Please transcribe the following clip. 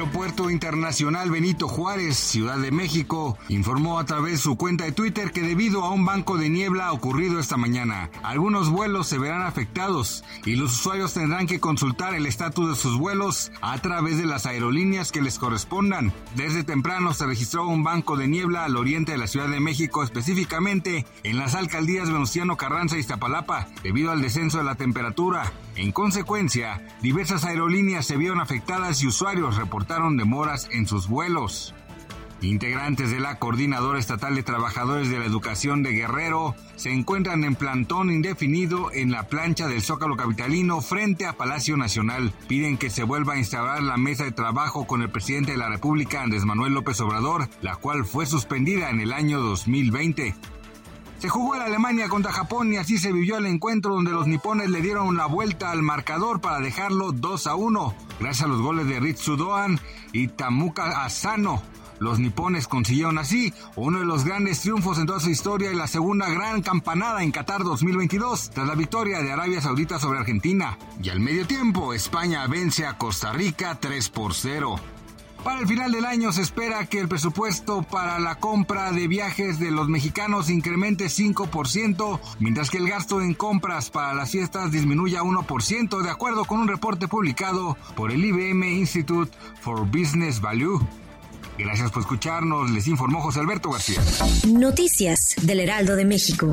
Aeropuerto Internacional Benito Juárez, Ciudad de México, informó a través de su cuenta de Twitter que debido a un banco de niebla ocurrido esta mañana, algunos vuelos se verán afectados y los usuarios tendrán que consultar el estatus de sus vuelos a través de las aerolíneas que les correspondan. Desde temprano se registró un banco de niebla al oriente de la Ciudad de México, específicamente en las alcaldías Venustiano Carranza y Iztapalapa, debido al descenso de la temperatura. En consecuencia, diversas aerolíneas se vieron afectadas y usuarios reportaron demoras en sus vuelos. Integrantes de la Coordinadora Estatal de Trabajadores de la Educación de Guerrero se encuentran en plantón indefinido en la plancha del Zócalo Capitalino frente a Palacio Nacional. Piden que se vuelva a instaurar la mesa de trabajo con el presidente de la República, Andrés Manuel López Obrador, la cual fue suspendida en el año 2020. Se jugó en Alemania contra Japón y así se vivió el encuentro donde los nipones le dieron la vuelta al marcador para dejarlo 2 a 1. Gracias a los goles de Ritsu Doan y Tamuka Asano. Los nipones consiguieron así uno de los grandes triunfos en toda su historia y la segunda gran campanada en Qatar 2022 tras la victoria de Arabia Saudita sobre Argentina. Y al medio tiempo, España vence a Costa Rica 3 por 0. Para el final del año se espera que el presupuesto para la compra de viajes de los mexicanos incremente 5%, mientras que el gasto en compras para las fiestas disminuya 1%, de acuerdo con un reporte publicado por el IBM Institute for Business Value. Gracias por escucharnos, les informó José Alberto García. Noticias del Heraldo de México.